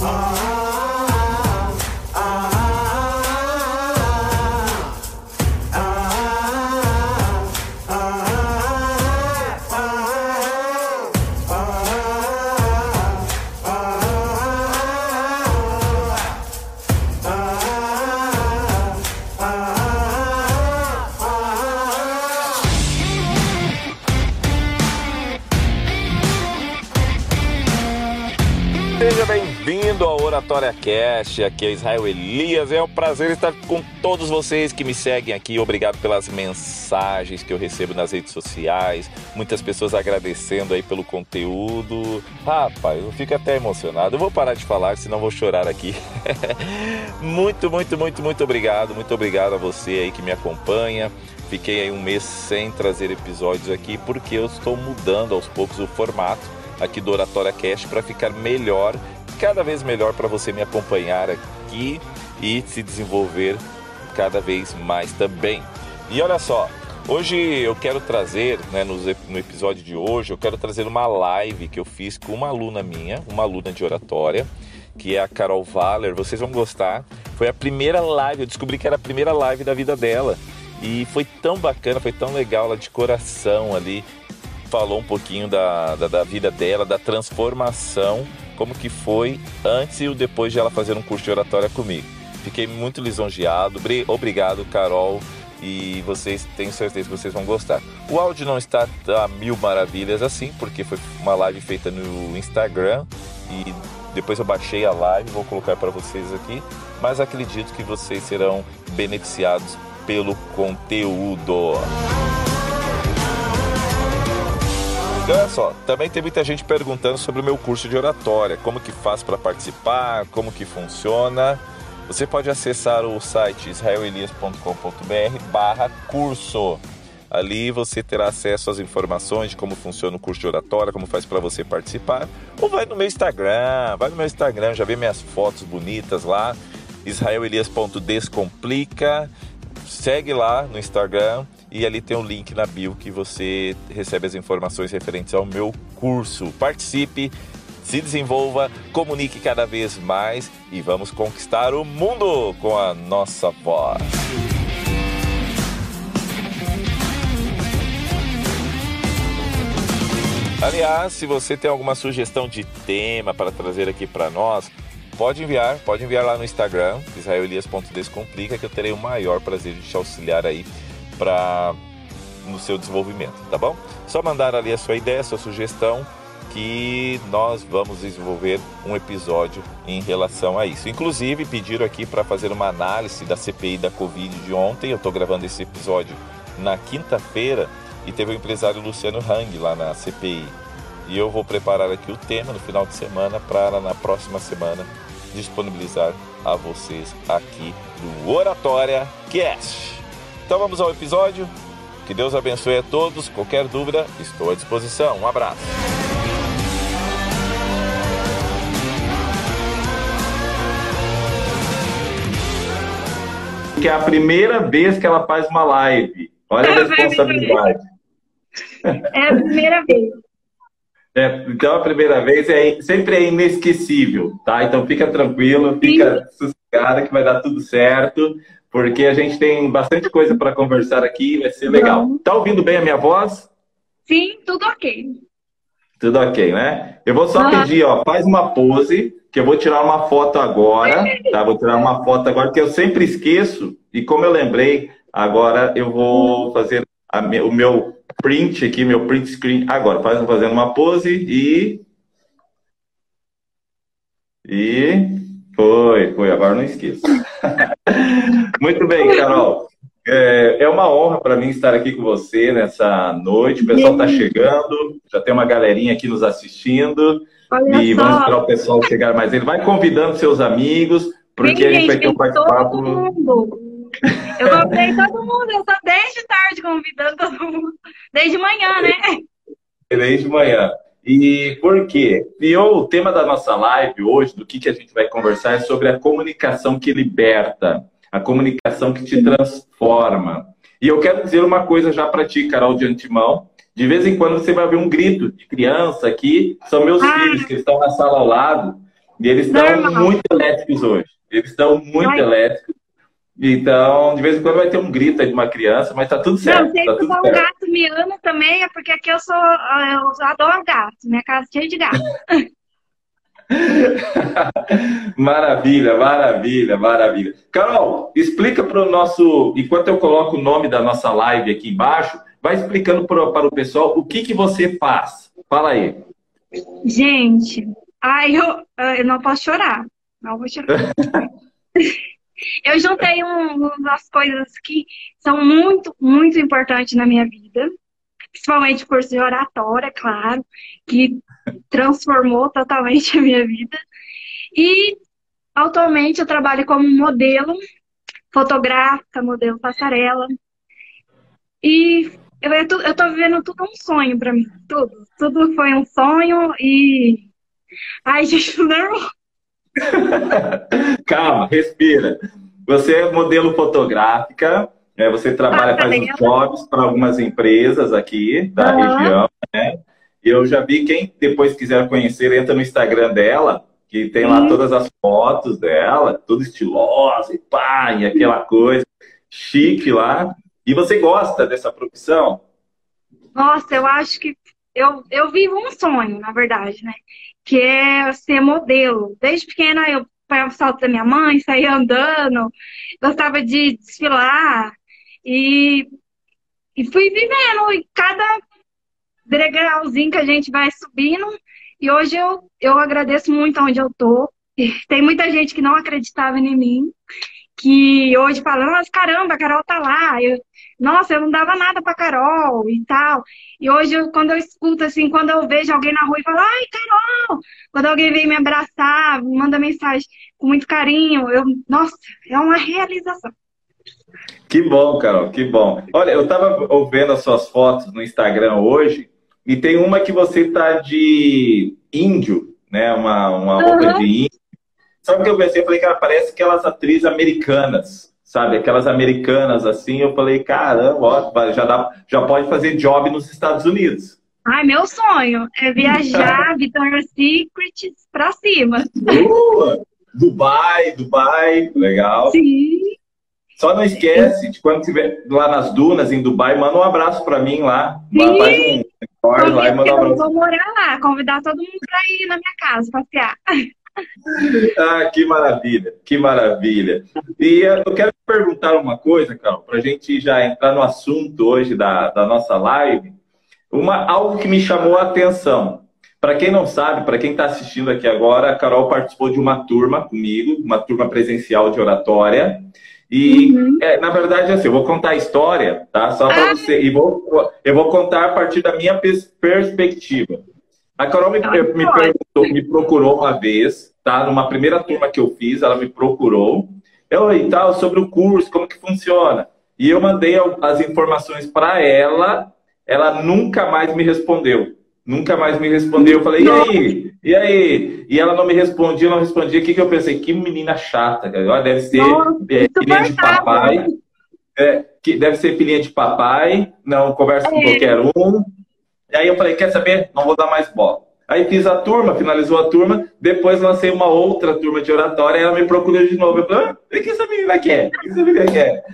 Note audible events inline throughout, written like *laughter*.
Oratória Cast, aqui é Israel Elias. É um prazer estar com todos vocês que me seguem aqui. Obrigado pelas mensagens que eu recebo nas redes sociais. Muitas pessoas agradecendo aí pelo conteúdo. Rapaz, eu fico até emocionado. Eu vou parar de falar, senão vou chorar aqui. *laughs* muito, muito, muito, muito obrigado. Muito obrigado a você aí que me acompanha. Fiquei aí um mês sem trazer episódios aqui porque eu estou mudando aos poucos o formato aqui do Oratória Cast para ficar melhor cada vez melhor para você me acompanhar aqui e se desenvolver cada vez mais também. E olha só, hoje eu quero trazer, né, no, no episódio de hoje, eu quero trazer uma live que eu fiz com uma aluna minha, uma aluna de oratória, que é a Carol Valer. Vocês vão gostar. Foi a primeira live, eu descobri que era a primeira live da vida dela. E foi tão bacana, foi tão legal, ela de coração ali falou um pouquinho da, da, da vida dela, da transformação como que foi antes e o depois de ela fazer um curso de oratória comigo. Fiquei muito lisonjeado. Obrigado, Carol. E vocês, tenho certeza que vocês vão gostar. O áudio não está a mil maravilhas assim, porque foi uma live feita no Instagram e depois eu baixei a live, vou colocar para vocês aqui. Mas acredito que vocês serão beneficiados pelo conteúdo. Olha só, também tem muita gente perguntando sobre o meu curso de oratória, como que faz para participar, como que funciona. Você pode acessar o site israelelias.com.br barra curso. Ali você terá acesso às informações de como funciona o curso de oratória, como faz para você participar. Ou vai no meu Instagram, vai no meu Instagram, já vê minhas fotos bonitas lá, israelelias.descomplica. Segue lá no Instagram e ali tem um link na bio que você recebe as informações referentes ao meu curso. Participe, se desenvolva, comunique cada vez mais e vamos conquistar o mundo com a nossa voz. Aliás, se você tem alguma sugestão de tema para trazer aqui para nós, pode enviar, pode enviar lá no Instagram, israelias.descomplica, que eu terei o maior prazer de te auxiliar aí para no seu desenvolvimento, tá bom? Só mandar ali a sua ideia, a sua sugestão, que nós vamos desenvolver um episódio em relação a isso. Inclusive, pediram aqui para fazer uma análise da CPI da Covid de ontem. Eu estou gravando esse episódio na quinta-feira e teve o empresário Luciano Hang lá na CPI. E eu vou preparar aqui o tema no final de semana para na próxima semana disponibilizar a vocês aqui do Oratória Cast. Então vamos ao episódio. Que Deus abençoe a todos. Qualquer dúvida, estou à disposição. Um abraço. Que é a primeira vez que ela faz uma live. Olha a responsabilidade. É a primeira vez. É, então a primeira vez é sempre é inesquecível, tá? Então fica tranquilo, fica Sim. sossegada que vai dar tudo certo porque a gente tem bastante coisa para conversar aqui, vai ser legal. Tá ouvindo bem a minha voz? Sim, tudo ok. Tudo ok, né? Eu vou só ah. pedir, ó, faz uma pose, que eu vou tirar uma foto agora, *laughs* tá? Vou tirar uma foto agora, que eu sempre esqueço, e como eu lembrei, agora eu vou fazer a, o meu print aqui, meu print screen agora. Faz, fazendo uma pose e... E... Foi, foi, agora não esqueço. *laughs* Muito bem, Carol. É, é uma honra para mim estar aqui com você nessa noite. O pessoal está chegando, já tem uma galerinha aqui nos assistindo. Olha e só. vamos esperar o pessoal chegar mais. Ele vai convidando seus amigos, porque Sim, a gente vai ter um bate-papo. Eu convidei todo mundo, eu estou desde tarde convidando todo mundo. Desde manhã, né? Desde manhã. E por quê? E o tema da nossa live hoje, do que, que a gente vai conversar, é sobre a comunicação que liberta, a comunicação que te transforma. E eu quero dizer uma coisa já para ti, Carol, de antemão. De vez em quando você vai ver um grito de criança aqui, são meus ah. filhos que estão na sala ao lado. E eles estão muito elétricos hoje. Eles estão muito Ai. elétricos. Então, de vez em quando vai ter um grito aí de uma criança, mas tá tudo certo. Não, se tá tudo um gato me ama também, é porque aqui eu sou. Eu adoro gato. Minha casa é cheia de gato. *laughs* *laughs* maravilha, maravilha, maravilha. Carol, explica para o nosso. Enquanto eu coloco o nome da nossa live aqui embaixo, vai explicando para o pessoal o que, que você faz. Fala aí. Gente, ai, eu, eu não posso chorar. Não vou chorar. *laughs* Eu juntei um, umas coisas que são muito, muito importantes na minha vida, principalmente curso de oratória, claro, que transformou totalmente *laughs* a minha vida. E atualmente eu trabalho como modelo, fotográfica, modelo passarela. E eu, eu tô vivendo tudo um sonho para mim, tudo. Tudo foi um sonho e. Ai, *laughs* gente, não. Calma, respira. Você é modelo fotográfica, né? você trabalha, faz os jobs para algumas empresas aqui da uhum. região, né? Eu já vi quem depois quiser conhecer, entra no Instagram dela, que tem lá todas as fotos dela, tudo estilosa e pá, e aquela coisa chique lá. E você gosta dessa profissão? Nossa, eu acho que eu, eu vivo um sonho, na verdade, né? Que é ser modelo. Desde pequena eu pegava o salto da minha mãe, saía andando, gostava de desfilar. E, e fui vivendo. E cada degrauzinho que a gente vai subindo. E hoje eu, eu agradeço muito onde eu tô. Tem muita gente que não acreditava em mim, que hoje fala, nossa, caramba, a Carol tá lá. Eu, nossa, eu não dava nada pra Carol e tal. E hoje, eu, quando eu escuto, assim, quando eu vejo alguém na rua e falo, ai, Carol! Quando alguém vem me abraçar, manda mensagem com muito carinho, eu, nossa, é uma realização. Que bom, Carol, que bom. Olha, eu tava vendo as suas fotos no Instagram hoje e tem uma que você tá de índio, né? Uma, uma roupa uhum. de índio. Sabe o que eu pensei? Eu falei, cara, parece aquelas atrizes americanas sabe? Aquelas americanas assim, eu falei, caramba, ó, já, dá, já pode fazer job nos Estados Unidos. Ai, meu sonho é viajar *laughs* Victoria's Secret pra cima. Uh, Dubai, Dubai, legal. Sim. Só não esquece de quando estiver lá nas dunas em Dubai, manda um abraço para mim lá. Sim. Faz um lá e manda um abraço. Eu vou morar lá, convidar todo mundo para ir na minha casa passear. *laughs* Ah, que maravilha, que maravilha. E eu quero perguntar uma coisa, Carol, para a gente já entrar no assunto hoje da, da nossa live. Uma, algo que me chamou a atenção. Para quem não sabe, para quem está assistindo aqui agora, a Carol participou de uma turma comigo, uma turma presencial de oratória. E, uhum. é, na verdade, assim, eu vou contar a história, tá? Só para ah. você. E vou, eu vou contar a partir da minha perspectiva. A Carol me, me, perguntou, me procurou uma vez, tá? Numa primeira turma que eu fiz, ela me procurou. Eu e tal, sobre o curso, como que funciona. E eu mandei as informações para ela, ela nunca mais me respondeu. Nunca mais me respondeu. Eu falei, e aí? E aí? E ela não me respondia, não respondia. O que, que eu pensei? Que menina chata, Ela deve ser é, filhinha de papai. É, que deve ser filhinha de papai, não conversa é. com qualquer um. E aí eu falei, quer saber? Não vou dar mais bola. Aí fiz a turma, finalizou a turma, depois lancei uma outra turma de oratória e ela me procurou de novo. Eu falei, ah, o que essa menina quer? O que essa menina quer?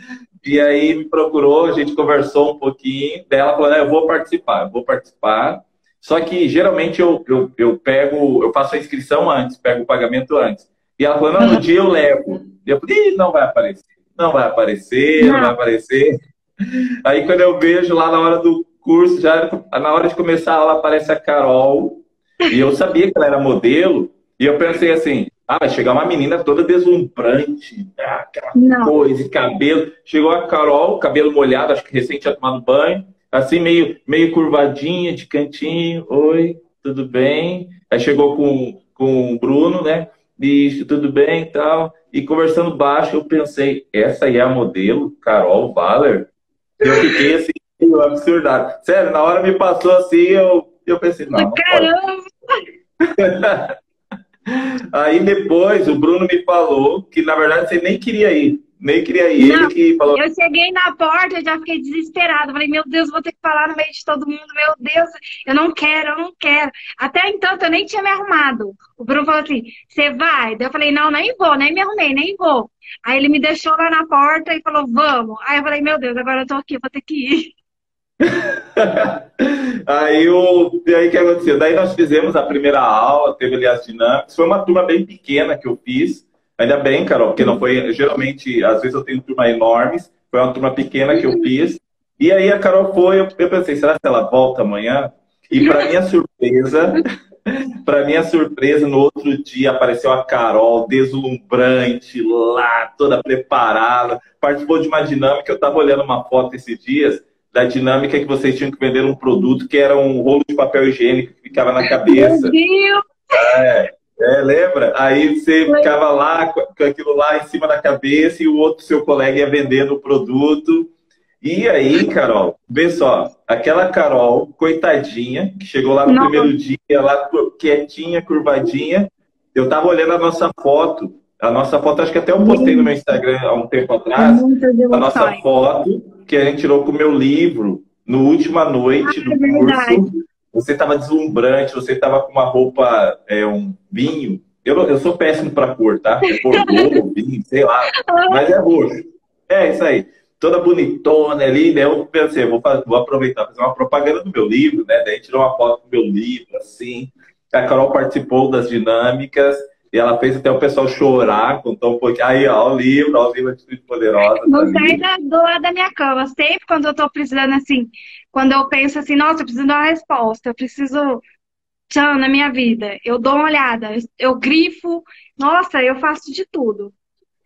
E aí me procurou, a gente conversou um pouquinho, daí ela falou, ah, eu vou participar, eu vou participar. Só que geralmente eu, eu, eu pego, eu faço a inscrição antes, pego o pagamento antes. E ela falou, não, no dia eu levo. E eu falei, não vai aparecer, não vai aparecer, não, vai aparecer. Aí quando eu vejo lá na hora do curso, já na hora de começar a aula aparece a Carol. E eu sabia que ela era modelo. E eu pensei assim, ah, vai chegar uma menina toda deslumbrante, ah, aquela Não. coisa, cabelo. Chegou a Carol, cabelo molhado, acho que recente tinha tomado banho, assim, meio, meio curvadinha, de cantinho. Oi, tudo bem? Aí chegou com, com o Bruno, né? Bicho, tudo bem e tal. E conversando baixo, eu pensei, essa aí é a modelo, Carol Valer? Eu fiquei assim, meio absurdado. Sério, na hora me passou assim, eu, eu pensei, não. Caramba! *laughs* Aí depois o Bruno me falou que na verdade você nem queria ir. Nem queria ir. Não, ele que falou. Eu cheguei na porta, eu já fiquei desesperada. Falei, meu Deus, vou ter que falar no meio de todo mundo. Meu Deus, eu não quero, eu não quero. Até então, eu nem tinha me arrumado. O Bruno falou assim: você vai? Daí eu falei, não, nem vou, nem me arrumei, nem vou. Aí ele me deixou lá na porta e falou, vamos. Aí eu falei, meu Deus, agora eu tô aqui, vou ter que ir. *laughs* aí o aí que aconteceu? Daí nós fizemos a primeira aula, teve ali as dinâmicas. Foi uma turma bem pequena que eu fiz. Ainda bem, Carol, porque não foi. Geralmente, às vezes eu tenho turma enormes. Foi uma turma pequena que eu fiz. E aí a Carol foi, eu, eu pensei, será que ela volta amanhã? E para minha *laughs* surpresa, *laughs* para minha surpresa, no outro dia apareceu a Carol, deslumbrante, lá, toda preparada, participou de uma dinâmica. Eu estava olhando uma foto esses dias da dinâmica que vocês tinham que vender um produto que era um rolo de papel higiênico que ficava na cabeça. Meu Deus! É, é, lembra? Aí você ficava lá com aquilo lá em cima da cabeça e o outro seu colega ia vendendo o produto. E aí, Carol, vê só, aquela Carol, coitadinha, que chegou lá no Não. primeiro dia, lá quietinha, curvadinha, eu tava olhando a nossa foto, a nossa foto, acho que até eu postei no meu Instagram há um tempo atrás, a nossa foto que a gente tirou com o meu livro, no última noite ah, do é curso. Você estava deslumbrante, você estava com uma roupa, é, um vinho. Eu, eu sou péssimo para cor, tá? É cor *laughs* globo, vinho, sei lá. Mas é roxo. É isso aí. Toda bonitona ali, né? Eu pensei, vou, vou aproveitar, fazer uma propaganda do meu livro, né? Daí tirou uma foto do meu livro, assim. A Carol participou das dinâmicas. E ela fez até o pessoal chorar, contou um pouquinho. Aí, ó, o livro, ó, o livro Atitude Poderosa. Não tá sai da, do lado da minha cama. Sempre quando eu tô precisando, assim, quando eu penso assim, nossa, eu preciso dar uma resposta, eu preciso tchan na minha vida. Eu dou uma olhada, eu grifo, nossa, eu faço de tudo.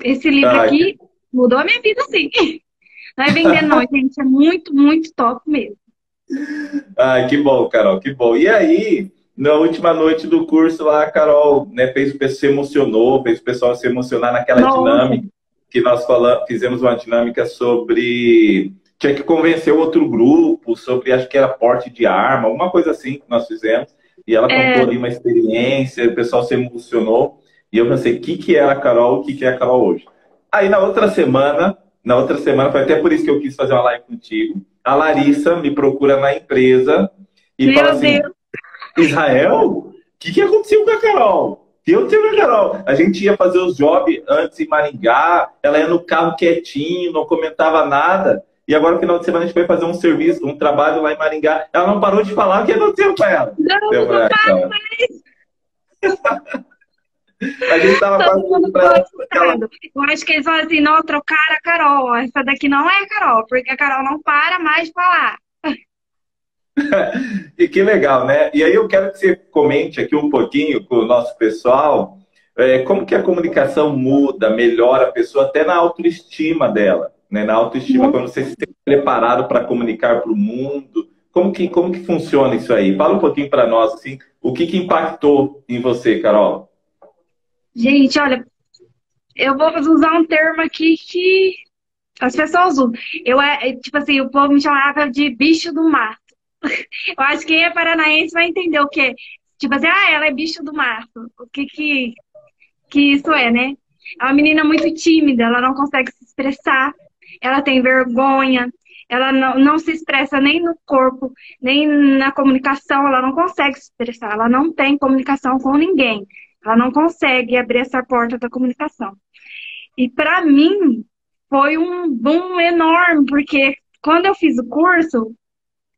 Esse livro Ai. aqui mudou a minha vida, sim. *laughs* Não é vender, não, *laughs* gente. É muito, muito top mesmo. Ai, que bom, Carol, que bom. E aí, na última noite do curso lá, a Carol né, fez o pessoal se emocionou, fez o pessoal se emocionar naquela Nossa. dinâmica que nós falamos, fizemos uma dinâmica sobre tinha que convencer outro grupo sobre acho que era porte de arma, alguma coisa assim que nós fizemos. E ela é... contou ali uma experiência, o pessoal se emocionou. E eu pensei, o que, que é a Carol, o que, que é a Carol hoje? Aí na outra semana, na outra semana, foi até por isso que eu quis fazer uma live contigo. A Larissa me procura na empresa e Meu fala assim: Deus. Israel, o que, que aconteceu com a Carol? que eu tive a Carol. A gente ia fazer os jobs antes em Maringá, ela ia no carro quietinho, não comentava nada. E agora, no final de semana, a gente vai fazer um serviço, um trabalho lá em Maringá. Ela não parou de falar o que aconteceu com ela. Não, não para mais. *laughs* a gente tava falando pra ela. Eu acho que eles falam assim, não, trocaram a Carol. Essa daqui não é a Carol, porque a Carol não para mais de falar. E que legal, né? E aí eu quero que você comente aqui um pouquinho com o nosso pessoal é, como que a comunicação muda, melhora a pessoa até na autoestima dela, né? Na autoestima, uhum. quando você se tem preparado para comunicar para o mundo, como que, como que funciona isso aí? Fala um pouquinho para nós, assim, o que, que impactou em você, Carol? Gente, olha, eu vou usar um termo aqui que as pessoas usam. Eu é, tipo assim, o povo me chamava de bicho do mato. *laughs* Eu acho que quem é paranaense vai entender o que. Tipo assim, ah, ela é bicho do mato. O que que, que isso é, né? É uma menina muito tímida, ela não consegue se expressar, ela tem vergonha, ela não, não se expressa nem no corpo, nem na comunicação, ela não consegue se expressar, ela não tem comunicação com ninguém, ela não consegue abrir essa porta da comunicação. E para mim foi um boom enorme, porque quando eu fiz o curso,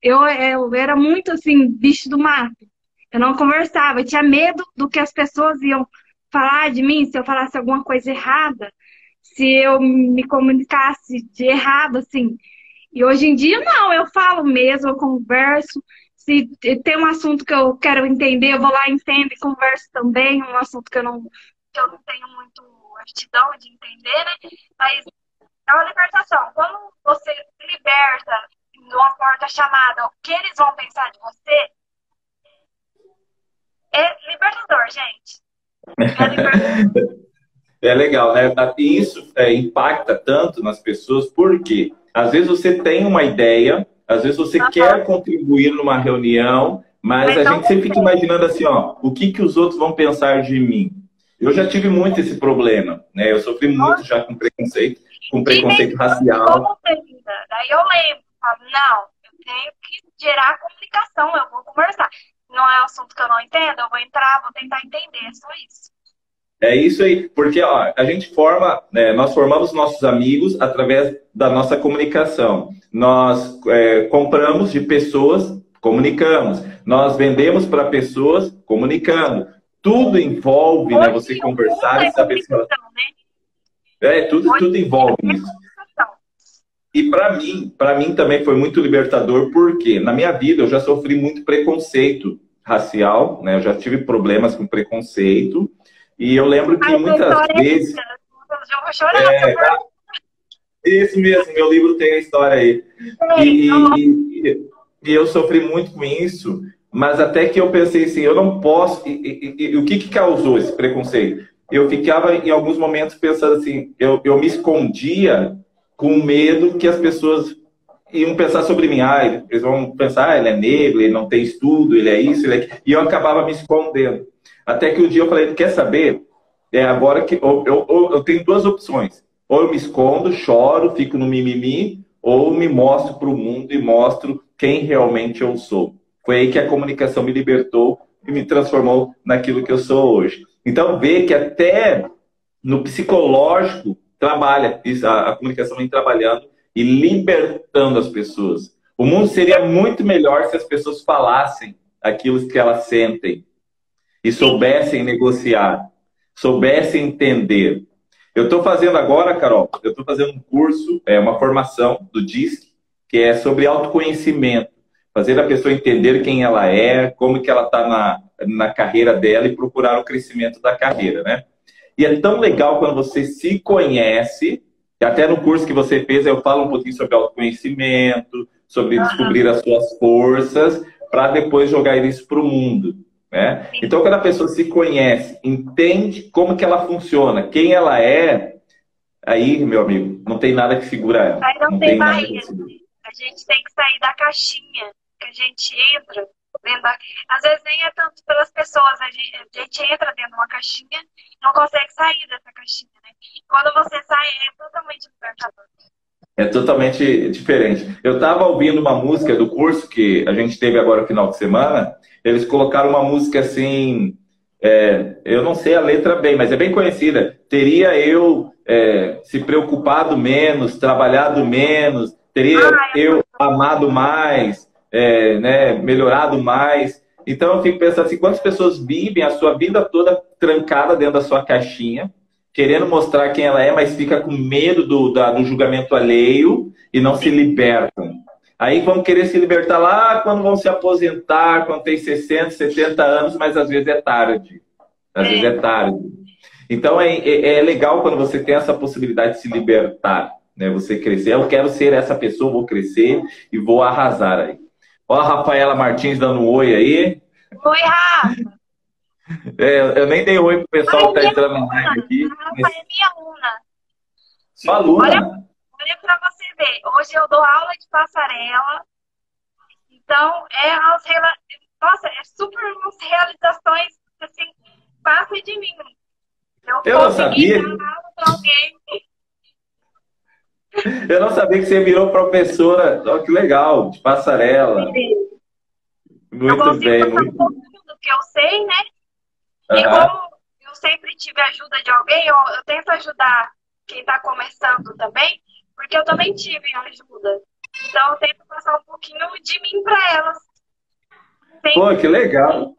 eu, eu era muito assim, bicho do mato. Eu não conversava, eu tinha medo do que as pessoas iam falar de mim se eu falasse alguma coisa errada, se eu me comunicasse de errado, assim. E hoje em dia, não, eu falo mesmo, eu converso. Se tem um assunto que eu quero entender, eu vou lá, entendo e converso também. Um assunto que eu não, que eu não tenho muito aptidão de entender, né? Mas é uma libertação. Quando você liberta numa porta chamada o que eles vão pensar de você, é libertador, gente. É libertador. *laughs* É legal, né? E isso é, impacta tanto nas pessoas, porque às vezes você tem uma ideia, às vezes você uhum. quer contribuir numa reunião, mas, mas a gente sempre fica imaginando assim, ó, o que, que os outros vão pensar de mim? Eu já tive muito esse problema, né? Eu sofri muito já com preconceito. com preconceito racial. Daí eu lembro, falo, não, eu tenho que gerar comunicação, eu vou conversar. Não é um assunto que eu não entendo, eu vou entrar, vou tentar entender, é só isso. É isso aí, porque ó, a gente forma, né, nós formamos nossos amigos através da nossa comunicação. Nós é, compramos de pessoas, comunicamos. Nós vendemos para pessoas, comunicando. Tudo envolve, né, você conversar e saber se ela... né? É, tudo, tudo envolve isso. E para mim, para mim também foi muito libertador, porque na minha vida eu já sofri muito preconceito racial, né? Eu já tive problemas com preconceito. E eu lembro que Ai, muitas vezes. Eu vou chorar. É, isso mesmo, meu livro tem a história aí. E, e, e, eu sofri muito com isso, mas até que eu pensei assim, eu não posso. E, e o que, que causou esse preconceito? Eu ficava em alguns momentos pensando assim, eu, eu me escondia com medo que as pessoas iam pensar sobre mim. Ah, eles vão pensar, ah, ele é negro, ele não tem estudo, ele é isso, ele é... E eu acabava me escondendo. Até que um dia eu falei, quer saber? É agora que eu, eu, eu tenho duas opções. Ou eu me escondo, choro, fico no mimimi, ou me mostro para o mundo e mostro quem realmente eu sou. Foi aí que a comunicação me libertou e me transformou naquilo que eu sou hoje. Então, vê que até no psicológico trabalha, a, a comunicação vem trabalhando e libertando as pessoas. O mundo seria muito melhor se as pessoas falassem aquilo que elas sentem, e soubessem negociar, soubessem entender. Eu estou fazendo agora, Carol, eu estou fazendo um curso, é uma formação do DISC, que é sobre autoconhecimento. Fazer a pessoa entender quem ela é, como que ela está na, na carreira dela e procurar o crescimento da carreira, né? E é tão legal quando você se conhece, e até no curso que você fez eu falo um pouquinho sobre autoconhecimento, sobre descobrir as suas forças, para depois jogar isso para o mundo. Né? Então, quando a pessoa se conhece, entende como que ela funciona, quem ela é, aí, meu amigo, não tem nada que segura ela. Aí não, não tem, tem barreira. A gente tem que sair da caixinha que a gente entra da... Às vezes nem é tanto pelas pessoas, a gente, a gente entra dentro de uma caixinha e não consegue sair dessa caixinha, né? Quando você sai, é totalmente libertador. É totalmente diferente. Eu estava ouvindo uma música do curso que a gente teve agora no final de semana, eles colocaram uma música assim, é, eu não sei a letra bem, mas é bem conhecida. Teria eu é, se preocupado menos, trabalhado menos, teria ah, é eu amado mais, é, né, melhorado mais. Então eu fico pensando assim, quantas pessoas vivem a sua vida toda trancada dentro da sua caixinha, querendo mostrar quem ela é, mas fica com medo do, da, do julgamento alheio e não se libertam. Aí vão querer se libertar lá quando vão se aposentar, quando tem 60, 70 anos, mas às vezes é tarde. Às vezes é tarde. Então é, é, é, legal quando você tem essa possibilidade de se libertar, né? Você crescer. Eu quero ser essa pessoa, vou crescer e vou arrasar aí. Ó a Rafaela Martins dando um oi aí. Oi, Rafa! É, eu nem dei oi pro pessoal que tá entrando na live aqui. A Rafa mas... é minha aluna. Sua aluna? Olha, olha pra você ver. Hoje eu dou aula de passarela. Então, é as Nossa, é super umas realizações assim, passa de mim. Eu, eu não sabia. Eu não sabia que você virou professora. Olha que legal, de passarela. Muito eu bem. Muito... do que eu sei, né? Uhum. E como eu sempre tive ajuda de alguém, eu, eu tento ajudar quem está começando também, porque eu também tive ajuda. Então eu tento passar um pouquinho de mim para elas. Sempre. Pô, que legal.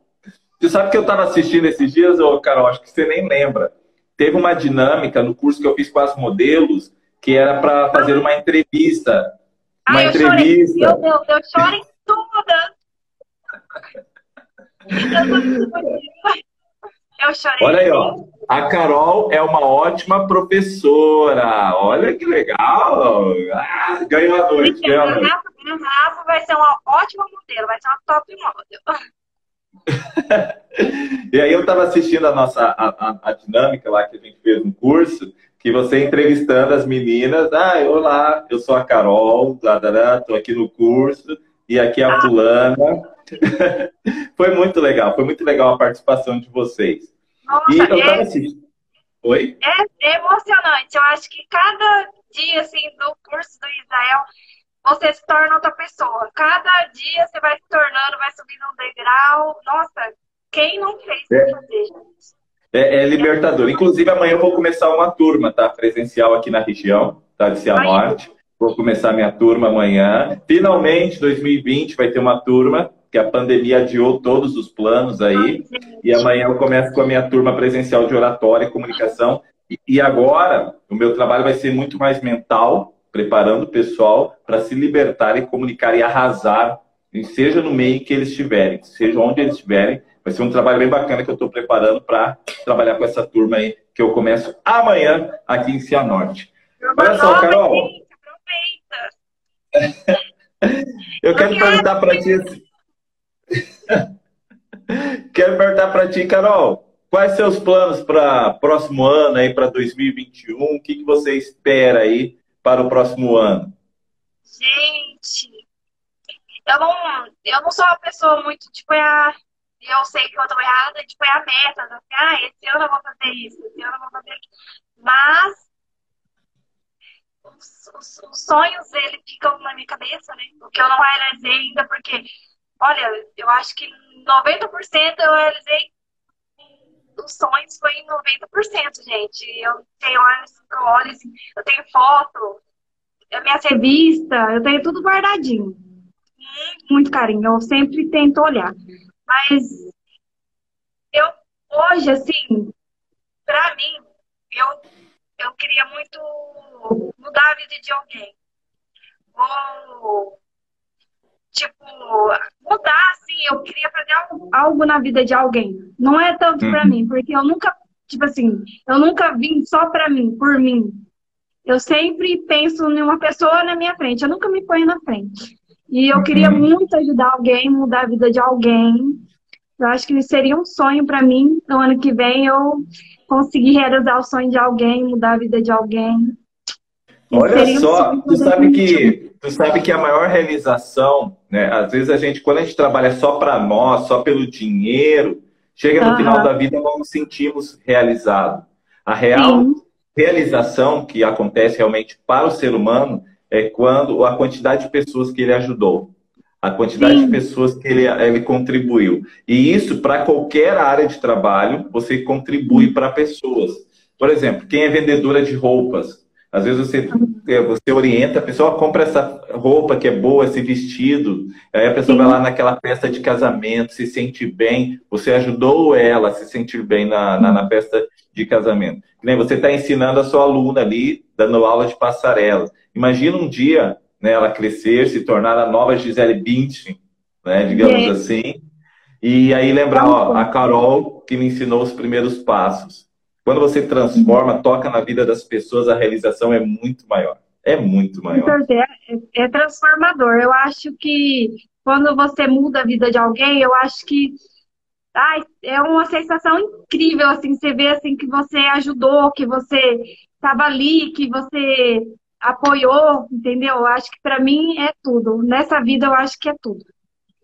Você sabe que eu estava assistindo esses dias, ô Carol, acho que você nem lembra. Teve uma dinâmica no curso que eu fiz com as modelos, que era para fazer uma entrevista. Uma ah, entrevista. Meu Deus, eu choro em todas. Eu chorei. Olha aí, ó. A Carol é uma ótima professora. Olha que legal. Ah, ganhou a noite. Ganhou a noite. Rafa vai ser uma ótima modelo, vai ser uma top model. *laughs* e aí eu estava assistindo a nossa a, a, a, dinâmica lá que a gente fez no curso, que você entrevistando as meninas, ah, olá, eu sou a Carol, estou aqui no curso, e aqui é a fulana. *laughs* foi muito legal, foi muito legal a participação de vocês. Nossa, e eu tava assistindo. Oi? É, é emocionante. Eu acho que cada dia, assim, do curso do Israel, você se torna outra pessoa. Cada dia você vai se tornando, vai subindo um degrau. Nossa, quem não fez é. fazer, É, é, libertador. Inclusive, amanhã eu vou começar uma turma, tá? Presencial aqui na região, tá? De Cianorte. Vou começar minha turma amanhã. Finalmente, 2020 vai ter uma turma, que a pandemia adiou todos os planos aí. E amanhã eu começo com a minha turma presencial de oratória e comunicação. E, e agora, o meu trabalho vai ser muito mais mental, preparando o pessoal para se libertar e comunicar e arrasar, seja no meio que eles estiverem, seja onde eles estiverem. Vai ser um trabalho bem bacana que eu estou preparando para trabalhar com essa turma aí, que eu começo amanhã aqui em Cianorte. Olha só, Carol. Aproveita. *laughs* eu quero perguntar para ti. *laughs* quero perguntar para ti, Carol. Quais seus planos para próximo ano aí para 2021? O que, que você espera aí para o próximo ano? Gente, eu não, eu não sou uma pessoa muito tipo a eu sei que eu estou errada, tipo, é a meta, assim, ah, esse ano eu vou fazer isso, esse ano eu vou fazer aquilo. Mas os, os, os, sonhos, eles ficam na minha cabeça, né? O que eu não realizei ainda, porque, olha, eu acho que 90% eu realizei os sonhos foi em 90%, gente. Eu tenho olhos, assim, eu tenho foto, a minha revista, eu tenho tudo guardadinho. Muito carinho, eu sempre tento olhar. Mas eu hoje, assim, pra mim, eu, eu queria muito mudar a vida de alguém. Vou, tipo, mudar, assim, eu queria fazer algo, algo na vida de alguém. Não é tanto uhum. pra mim, porque eu nunca, tipo assim, eu nunca vim só pra mim, por mim. Eu sempre penso em uma pessoa na minha frente, eu nunca me ponho na frente. E eu queria uhum. muito ajudar alguém, mudar a vida de alguém. Eu acho que seria um sonho para mim, no ano que vem, eu conseguir realizar o sonho de alguém, mudar a vida de alguém. Olha só, um tu sabe que tu sabe que a maior realização, né? Às vezes a gente, quando a gente trabalha só para nós, só pelo dinheiro, chega no final da vida não nos sentimos realizados. A real Sim. realização que acontece realmente para o ser humano é quando a quantidade de pessoas que ele ajudou, a quantidade Sim. de pessoas que ele, ele contribuiu. E isso, para qualquer área de trabalho, você contribui para pessoas. Por exemplo, quem é vendedora de roupas, às vezes você, é, você orienta a pessoa, compra essa roupa que é boa, esse vestido. Aí a pessoa Sim. vai lá naquela festa de casamento, se sente bem. Você ajudou ela a se sentir bem na, na, na festa de casamento. Nem você está ensinando a sua aluna ali, dando aula de passarela. Imagina um dia né, ela crescer, se tornar a nova Gisele Bündchen, né, digamos é. assim. E aí lembrar, ó, a Carol que me ensinou os primeiros passos. Quando você transforma, toca na vida das pessoas, a realização é muito maior. É muito maior. É, é transformador. Eu acho que quando você muda a vida de alguém, eu acho que ai, é uma sensação incrível, assim, você vê assim que você ajudou, que você estava ali, que você apoiou, entendeu? Eu acho que para mim é tudo. Nessa vida eu acho que é tudo.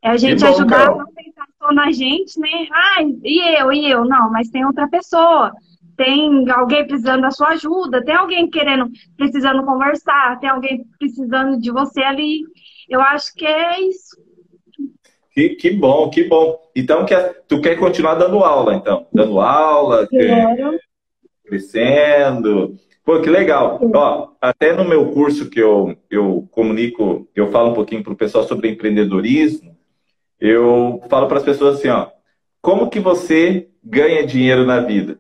É a gente bom, ajudar a não pensar só na gente, né? Ah, e eu, e eu? Não, mas tem outra pessoa. Tem alguém precisando da sua ajuda, tem alguém querendo, precisando conversar, tem alguém precisando de você ali. Eu acho que é isso. Que, que bom, que bom. Então, quer, tu quer continuar dando aula, então? Dando aula, Quero. crescendo. Pô, que legal. Ó, até no meu curso que eu, eu comunico, eu falo um pouquinho para o pessoal sobre empreendedorismo, eu falo para as pessoas assim, ó, como que você ganha dinheiro na vida?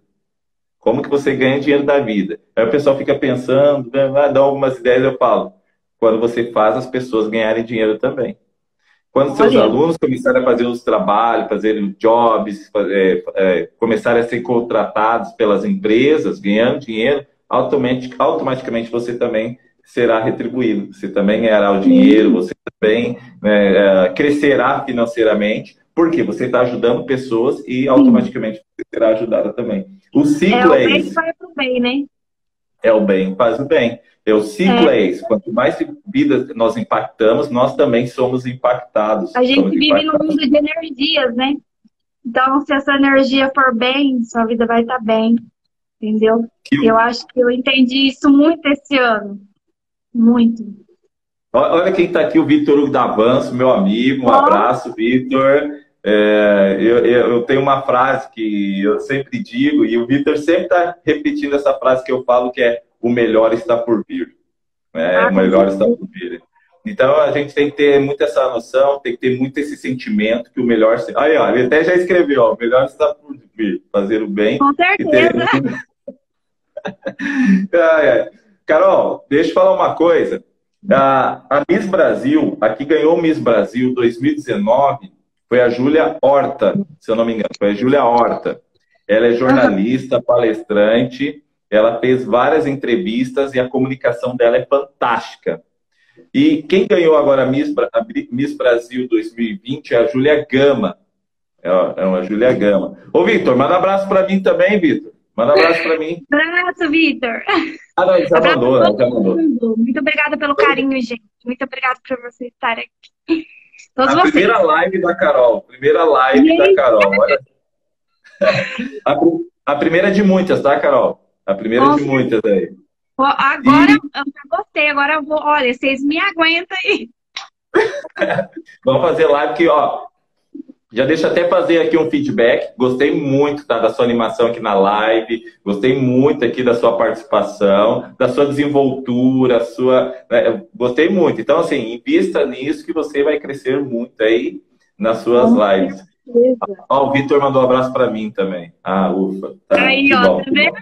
Como que você ganha dinheiro na vida? Aí o pessoal fica pensando, né, dá algumas ideias, eu falo, quando você faz as pessoas ganharem dinheiro também. Quando seus Olha. alunos começarem a fazer os trabalhos, fazer jobs, é, é, começarem a ser contratados pelas empresas, ganhando dinheiro, automaticamente, automaticamente você também será retribuído. Você também ganhará o dinheiro, você também né, é, crescerá financeiramente, porque você está ajudando pessoas e automaticamente você será ajudada também. O ciclo é, é esse. Vai pro bem, né? É o bem faz o bem. É, o ciclo é. é esse. Quanto mais vidas nós impactamos, nós também somos impactados. A gente vive num mundo de energias, né? Então, se essa energia for bem, sua vida vai estar tá bem. Entendeu? Eu acho que eu entendi isso muito esse ano. Muito. Olha quem está aqui, o Vitor Hugo Davanço, meu amigo. Um abraço, Vitor. É, eu, eu, tenho uma frase que eu sempre digo, e o Vitor sempre está repetindo essa frase que eu falo, que é o melhor está por vir. É, ah, o melhor está por vir. Então a gente tem que ter muito essa noção, tem que ter muito esse sentimento que o melhor. Aí, ó, ele até já escreveu, ó, o melhor está por vir, fazer o bem. Com certeza. *laughs* Ter... Carol, deixa eu falar uma coisa. A, a Miss Brasil, aqui ganhou Miss Brasil 2019, foi a Júlia Horta, se eu não me engano, foi a Júlia Horta. Ela é jornalista, palestrante, ela fez várias entrevistas e a comunicação dela é fantástica. E quem ganhou agora a Miss, Miss Brasil 2020 é a Júlia Gama. É, é uma Júlia Gama. Ô, Vitor, manda um abraço para mim também, Vitor. Manda um abraço para mim. Abraço, Vitor. Ah, não, já mandou, já mandou. Muito obrigada pelo carinho, gente. Muito obrigada por você estar aqui. Todos a vocês. primeira live da Carol. Primeira live da Carol. Olha. A, a, primeira de muitas, tá, Carol? A primeira Nossa. de muitas aí. Agora e... eu já gostei, agora eu vou. Olha, vocês me aguentam aí. *laughs* Vamos fazer live que, ó. Já deixa até fazer aqui um feedback. Gostei muito tá, da sua animação aqui na live. Gostei muito aqui da sua participação, da sua desenvoltura, sua. Né, gostei muito. Então, assim, invista nisso que você vai crescer muito aí nas suas Com lives. Ó, o Vitor mandou um abraço para mim também. Ah, ufa. Tá, aí, ó, bom, tá vendo?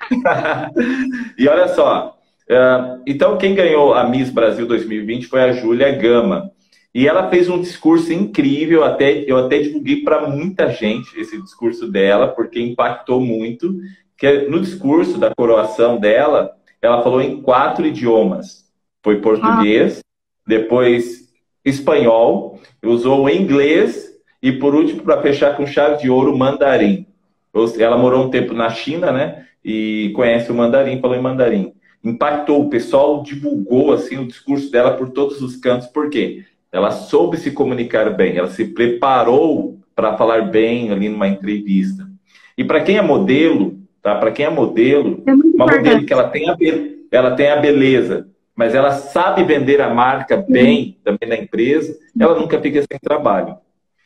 *laughs* e olha só, uh, então quem ganhou a Miss Brasil 2020 foi a Júlia Gama. E ela fez um discurso incrível, até, eu até divulguei para muita gente esse discurso dela, porque impactou muito. Que no discurso da coroação dela, ela falou em quatro idiomas. Foi português, ah. depois espanhol, usou inglês e por último, para fechar com chave de ouro, mandarim. Ela morou um tempo na China, né? e conhece o mandarim, falou em mandarim. Impactou, o pessoal divulgou assim o discurso dela por todos os cantos, por quê? Ela soube se comunicar bem, ela se preparou para falar bem ali numa entrevista. E para quem é modelo, tá? Para quem é modelo, é uma modelo que ela tem, a ela tem a beleza, mas ela sabe vender a marca bem também na empresa, ela nunca fica sem trabalho.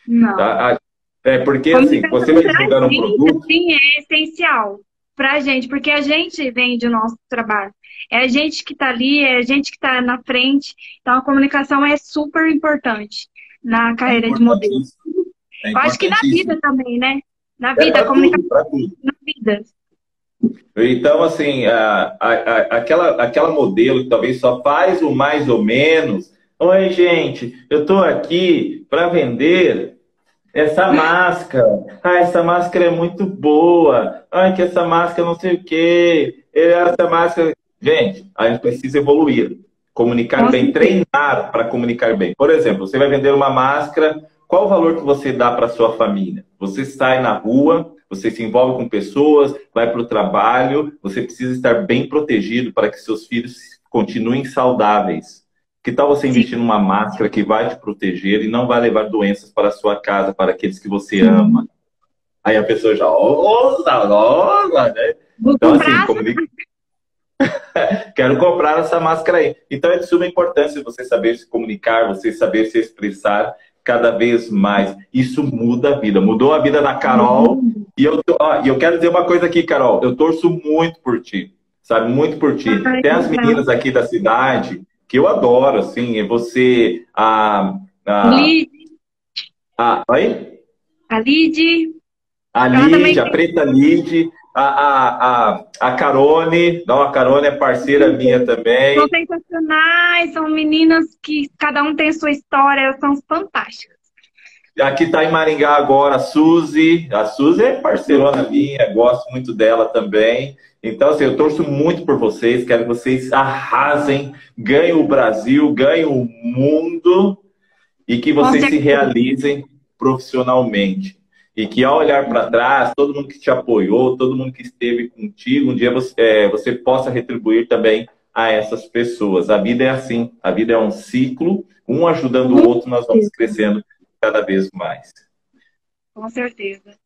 Não. Tá? É porque assim, você vai divulgar um produto. Sim, é essencial para a gente, porque a gente vende o nosso trabalho. É a gente que está ali, é a gente que está na frente. Então, a comunicação é super importante na carreira é de modelo. É Eu acho que na vida também, né? Na vida, é a comunicação. Tudo, na vida. Então, assim, a, a, a, aquela, aquela modelo que talvez só faz o mais ou menos. Oi, gente, eu estou aqui para vender essa *laughs* máscara, ah, essa máscara é muito boa, ai, que essa máscara não sei o quê, essa máscara. Gente, a gente precisa evoluir, comunicar bem, treinar para comunicar bem. Por exemplo, você vai vender uma máscara, qual o valor que você dá para sua família? Você sai na rua, você se envolve com pessoas, vai para o trabalho, você precisa estar bem protegido para que seus filhos continuem saudáveis. Que tal você investir numa máscara que vai te proteger e não vai levar doenças para a sua casa, para aqueles que você ama? Aí a pessoa já, ouça, ouça, né? Então, assim, comunica... *laughs* Quero comprar essa máscara aí. Então é de suma importância você saber se comunicar, você saber se expressar cada vez mais. Isso muda a vida. Mudou a vida da Carol. Uhum. E eu, ó, eu quero dizer uma coisa aqui, Carol. Eu torço muito por ti. Sabe? Muito por ti. Ai, Tem as meninas aqui da cidade que eu adoro, assim, é você. A, a, Lid. A, oi? A Lid. A Lid, a Preta Lid. A, a, a, a Carone, não, a Carone é parceira minha também. São sensacionais, são meninas que cada um tem a sua história, são fantásticas. Aqui está em Maringá agora a Suzy. A Suzy é parceirona minha, gosto muito dela também. Então, assim, eu torço muito por vocês, quero que vocês arrasem, ganhem o Brasil, ganhem o mundo e que vocês se realizem profissionalmente. E que ao olhar para trás, todo mundo que te apoiou, todo mundo que esteve contigo, um dia você, é, você possa retribuir também a essas pessoas. A vida é assim, a vida é um ciclo, um ajudando o outro, nós vamos crescendo cada vez mais. Com certeza.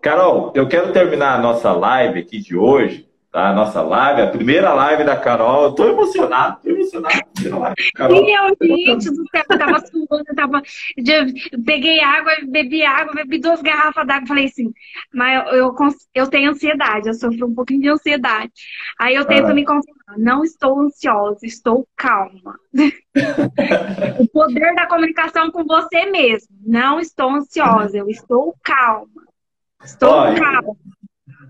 Carol, eu quero terminar a nossa live aqui de hoje? A nossa live, a primeira live da Carol. Eu tô emocionado, tô emocionado. Carol. E eu, gente do céu, eu tava suando, eu tava. Peguei água, bebi água, bebi duas garrafas d'água. Falei assim, mas eu, eu, eu tenho ansiedade, eu sofro um pouquinho de ansiedade. Aí eu tento ah. me concentrar. Não estou ansiosa, estou calma. *laughs* o poder da comunicação com você mesmo. Não estou ansiosa, eu estou calma. Estou Olha, calma.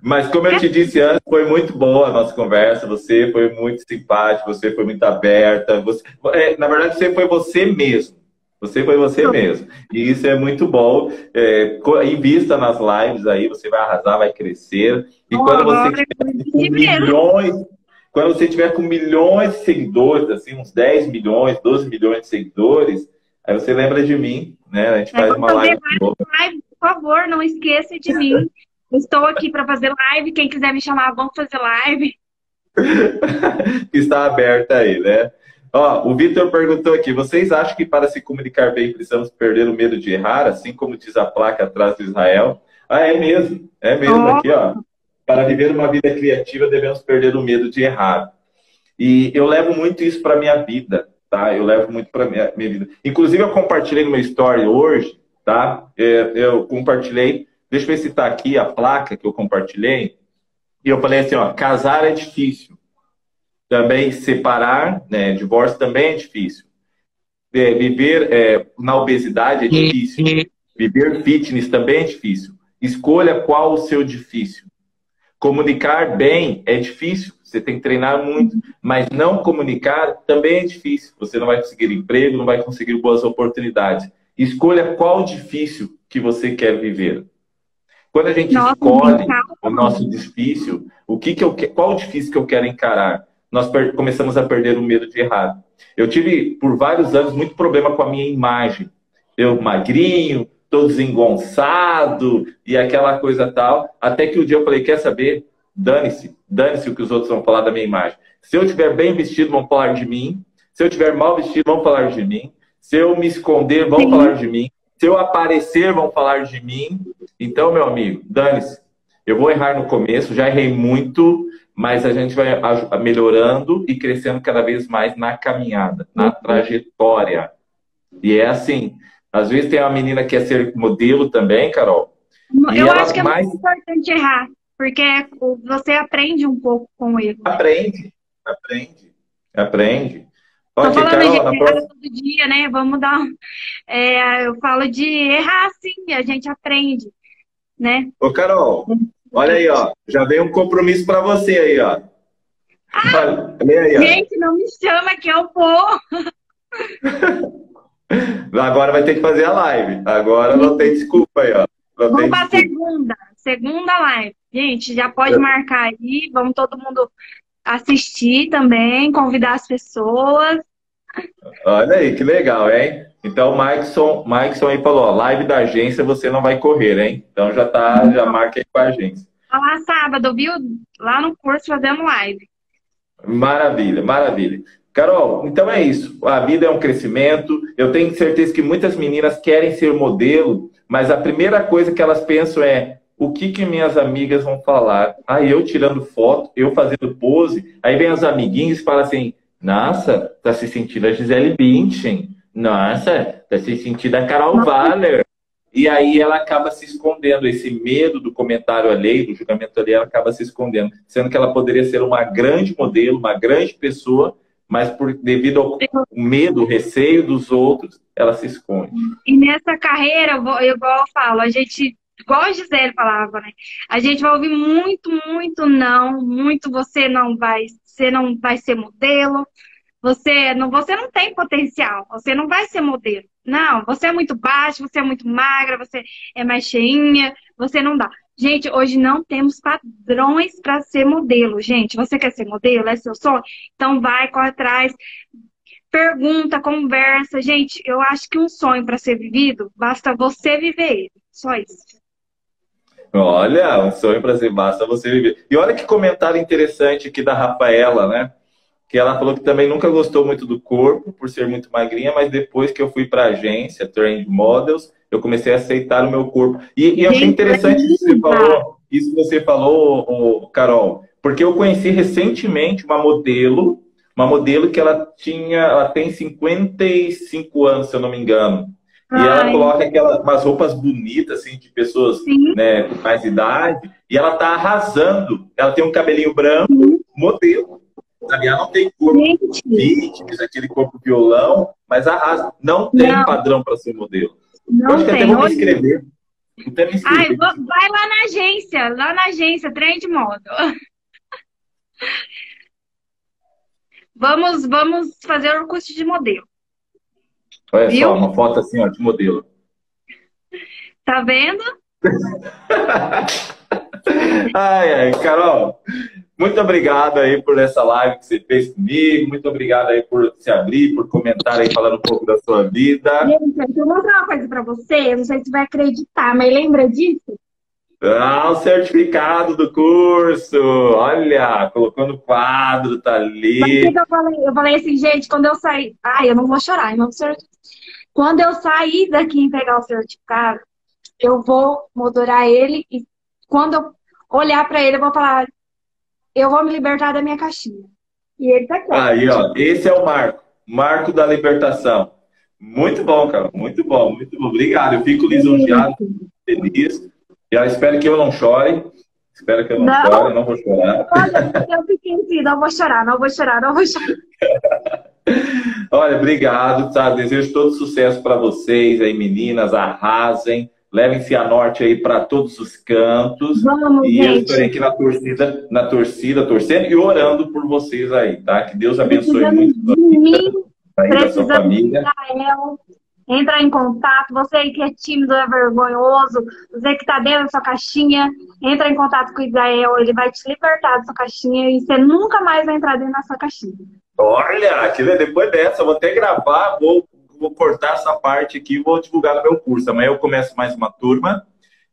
Mas como eu te disse antes, foi muito boa a nossa conversa. Você foi muito simpático, você foi muito aberta. Você, é, na verdade, você foi você mesmo. Você foi você mesmo. E isso é muito bom. É, invista nas lives aí, você vai arrasar, vai crescer. E oh, quando você tiver com milhões, quando você tiver com milhões de seguidores, assim, uns 10 milhões, 12 milhões de seguidores, aí você lembra de mim, né? A gente faz uma live. live. Por favor, não esqueça de mim. Estou aqui para fazer live. Quem quiser me chamar, vamos fazer live. *laughs* Está aberta aí, né? Ó, o Vitor perguntou aqui: vocês acham que para se comunicar bem precisamos perder o medo de errar, assim como diz a placa atrás do Israel? Ah, é mesmo, é mesmo oh. aqui, ó. Para viver uma vida criativa, devemos perder o medo de errar. E eu levo muito isso para minha vida, tá? Eu levo muito para minha, minha vida. Inclusive, eu compartilhei no meu story hoje, tá? É, eu compartilhei Deixa eu ver se está aqui a placa que eu compartilhei. E eu falei assim, ó, casar é difícil. Também separar, né, divórcio também é difícil. É, viver é, na obesidade é difícil. Viver fitness também é difícil. Escolha qual o seu difícil. Comunicar bem é difícil, você tem que treinar muito, mas não comunicar também é difícil. Você não vai conseguir emprego, não vai conseguir boas oportunidades. Escolha qual difícil que você quer viver. Quando a gente Nossa, escolhe o nosso difícil, o que que eu, qual o difícil que eu quero encarar, nós começamos a perder o medo de errar. Eu tive, por vários anos, muito problema com a minha imagem. Eu magrinho, todo desengonçado e aquela coisa tal. Até que o um dia eu falei, quer saber? Dane-se, dane-se o que os outros vão falar da minha imagem. Se eu estiver bem vestido, vão falar de mim. Se eu estiver mal vestido, vão falar de mim. Se eu me esconder, vão Sim. falar de mim. Se eu aparecer, vão falar de mim. Então, meu amigo, dane-se. Eu vou errar no começo, já errei muito, mas a gente vai melhorando e crescendo cada vez mais na caminhada, na trajetória. E é assim. Às vezes tem uma menina que quer ser modelo também, Carol. Eu acho que é mais... muito importante errar, porque você aprende um pouco com ele. Aprende, aprende, aprende. Tô falando Carol, próxima... todo dia, né? Vamos dar. É, eu falo de errar sim, a gente aprende, né? Ô, Carol, olha aí, ó. Já veio um compromisso para você aí, ó. Ah, aí, ó. Gente, não me chama que eu vou. *laughs* Agora vai ter que fazer a live. Agora não tem desculpa aí, ó. Não vamos para segunda. Segunda live. Gente, já pode marcar aí. Vamos todo mundo assistir também, convidar as pessoas. Olha aí, que legal, hein? Então, o Mikeson, Mikeson aí falou, ó, live da agência você não vai correr, hein? Então já tá, já marca aí com a agência. Lá sábado, viu? Lá no curso fazendo live. Maravilha, maravilha. Carol, então é isso. A vida é um crescimento. Eu tenho certeza que muitas meninas querem ser modelo, mas a primeira coisa que elas pensam é: o que, que minhas amigas vão falar? Aí eu tirando foto, eu fazendo pose, aí vem as amiguinhas e falam assim, nossa, tá se sentindo a Gisele Bündchen, nossa, tá se sentindo a Carol Valer. E aí ela acaba se escondendo, esse medo do comentário alheio, do julgamento alheio, ela acaba se escondendo, sendo que ela poderia ser uma grande modelo, uma grande pessoa, mas por devido ao medo, receio dos outros, ela se esconde. E nessa carreira, igual eu falo, a gente igual a Gisele falava, né? A gente vai ouvir muito, muito não, muito você não vai, você não vai ser modelo, você não, você não tem potencial, você não vai ser modelo. Não, você é muito baixo, você é muito magra, você é mais cheinha, você não dá. Gente, hoje não temos padrões para ser modelo, gente. Você quer ser modelo? É seu sonho? Então vai, corre atrás, pergunta, conversa. Gente, eu acho que um sonho para ser vivido, basta você viver ele. Só isso. Olha, um sonho para ser basta você viver. E olha que comentário interessante aqui da Rafaela, né? Que ela falou que também nunca gostou muito do corpo, por ser muito magrinha, mas depois que eu fui para a agência, Trend Models, eu comecei a aceitar o meu corpo. E, e eu achei interessante isso que você falou, isso que você falou, Carol, porque eu conheci recentemente uma modelo, uma modelo que ela tinha, ela tem 55 anos, se eu não me engano. E ela coloca aquelas umas roupas bonitas, assim, de pessoas né, com mais idade, e ela tá arrasando. Ela tem um cabelinho branco, Sim. modelo. Sabe? Ela não tem corpo fitness, aquele corpo violão, mas arrasa. Não tem não. padrão para ser modelo. Não eu acho tem. que até vou me inscrever. Até me inscrever. Ai, vai lá na agência, lá na agência, Trend Modo. *laughs* vamos, vamos fazer o curso de modelo. Olha Viu? só, uma foto assim, ó, de modelo. *laughs* Tá vendo? *laughs* ai, ai, Carol, muito obrigado aí por essa live que você fez comigo. Muito obrigado aí por se abrir, por comentar aí, falando um pouco da sua vida. Gente, eu vou mostrar uma coisa para você. Não sei se você vai acreditar, mas lembra disso? Ah, o certificado do curso. Olha, colocou no quadro, tá ali. Eu falei, eu falei assim, gente, quando eu sair. Ai, eu não vou chorar, não Quando eu sair daqui e pegar o certificado, eu vou moldurar ele e quando eu olhar para ele, eu vou falar: eu vou me libertar da minha caixinha. E ele tá aqui. Aí, ó, esse é o marco. Marco da libertação. Muito bom, cara. Muito bom, muito bom. Obrigado. Eu fico lisonjeado, feliz. E eu espero que eu não chore. Espero que eu não, não. chore, não vou chorar. Olha, eu fiquei assim, não vou chorar, não vou chorar, não vou chorar. *laughs* Olha, obrigado, tá? Desejo todo sucesso para vocês aí, meninas. Arrasem. Levem-se a norte aí para todos os cantos. Vamos, e gente. eu estou aqui na torcida, na torcida, torcendo e orando por vocês aí, tá? Que Deus abençoe Precisando muito de mim, precisando de Israel. Entra em contato. Você que é tímido, é vergonhoso, você que está dentro da sua caixinha, entra em contato com o Israel. Ele vai te libertar da sua caixinha e você nunca mais vai entrar dentro da sua caixinha. Olha, depois dessa, eu vou até gravar, vou vou cortar essa parte aqui e vou divulgar no meu curso. Amanhã eu começo mais uma turma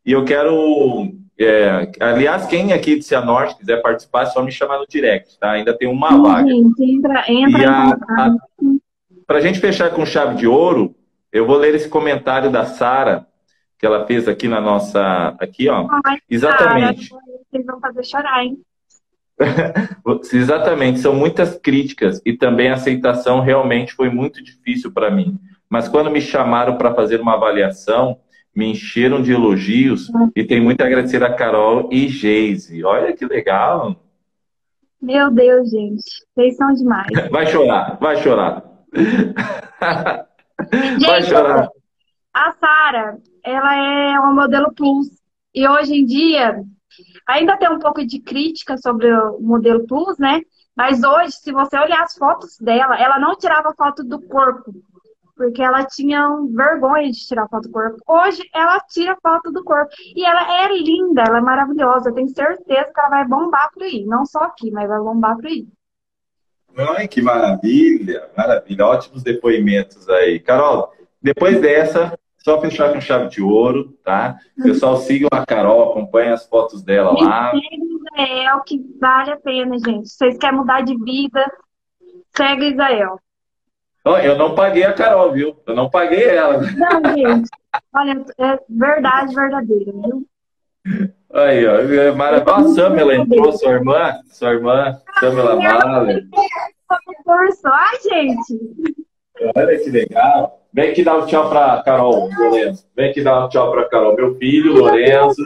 e eu quero. É, aliás, quem aqui de Cianorte quiser participar, é só me chamar no direct, tá? Ainda tem uma Sim, vaga. Entra, entra e a, Para a gente fechar com chave de ouro, eu vou ler esse comentário da Sara que ela fez aqui na nossa. Aqui, ó. Ai, Exatamente. Cara, vocês vão fazer chorar, hein? *laughs* Exatamente, são muitas críticas e também a aceitação realmente foi muito difícil para mim. Mas quando me chamaram para fazer uma avaliação, me encheram de elogios e tem muito a agradecer a Carol e Geise. Olha que legal. Meu Deus, gente, vocês são demais. *laughs* Vai chorar, vai chorar. *laughs* Gente, vai chorar. A Sara, ela é uma modelo plus e hoje em dia Ainda tem um pouco de crítica sobre o modelo Plus, né? Mas hoje, se você olhar as fotos dela, ela não tirava foto do corpo, porque ela tinha vergonha de tirar foto do corpo. Hoje, ela tira foto do corpo. E ela é linda, ela é maravilhosa. Eu tenho certeza que ela vai bombar por aí. Não só aqui, mas vai bombar por aí. Ai, que maravilha, maravilha. Ótimos depoimentos aí. Carol, depois dessa, só fechar com chave de ouro, tá? Pessoal, sigam a Carol, acompanhem as fotos dela lá. É o que vale a pena, gente. Se vocês querem mudar de vida, segue Israel. Eu não paguei a Carol, viu? Eu não paguei ela. Não, gente. Olha, é verdade verdadeira, viu? Aí, ó. É maravilha. A Samela entrou, sua irmã. Sua irmã, Samela Mala. Ai, gente. Olha que legal. Vem aqui dar um tchau para Carol, Lourenço. Vem aqui dar um tchau para Carol. Meu filho, Lourenço.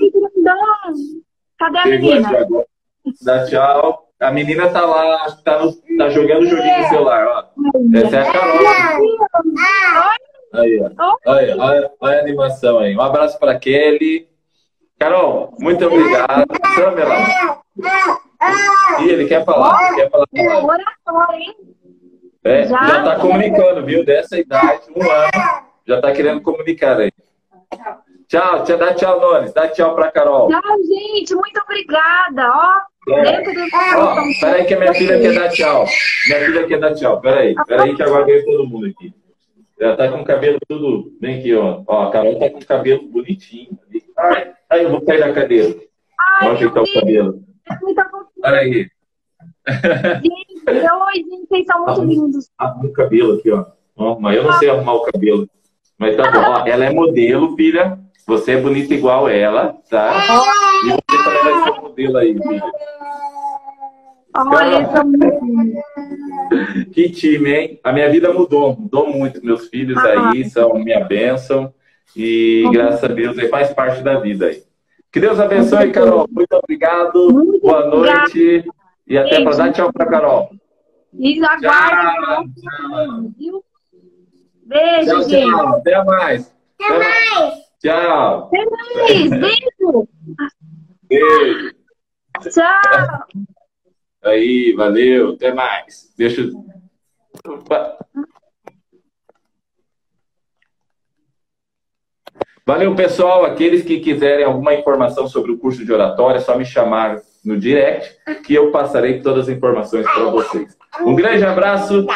Cadê a menina? Dá tchau. A menina tá lá, tá, no, tá jogando joguinho no celular, ó. Essa é a Carol. Aí, ó. Olha, olha, olha a animação aí. Um abraço para Kelly. Carol, muito obrigado. Samela. Ih, ele quer falar. Ele quer falar. Oratório, hein? É, já, já tá comunicando, viu? Dessa idade, um ano, já tá querendo comunicar aí. Tchau, tchau, dá tchau, Nunes. Dá tchau pra Carol. Tchau, gente. Muito obrigada. Ó, é. dentro do... Ó, peraí que a minha filha quer dar tchau. Minha filha quer dar tchau. Peraí, peraí que agora veio todo mundo aqui. Ela tá com o cabelo tudo bem aqui, ó. Ó, a Carol tá com o cabelo bonitinho. Ai, ai eu vou cair da cadeira. Ai, Vamos ajeitar o cabelo. Peraí. Gente, oi, gente, vocês são muito lindos. Arruma o cabelo aqui, ó. Mas eu não sei arrumar o cabelo. Mas tá bom. Ó, ela é modelo, filha. Você é bonita igual ela, tá? E você também vai ser modelo aí, filha. Olha, *laughs* Que time, hein? A minha vida mudou, mudou muito. Meus filhos aí são minha bênção. E graças a Deus aí faz parte da vida aí. Que Deus abençoe, Carol. Muito obrigado. Muito Boa noite. E até para dar tchau para Carol. e aguardo. viu? Beijo, Tchau, gente. tchau. Até mais. Até mais. Tchau. Até mais. Beijo. Beijo. Tchau. Aí, valeu. Até mais. Deixa eu. Valeu, pessoal. Aqueles que quiserem alguma informação sobre o curso de oratória, é só me chamar no direct que eu passarei todas as informações para vocês. Um grande abraço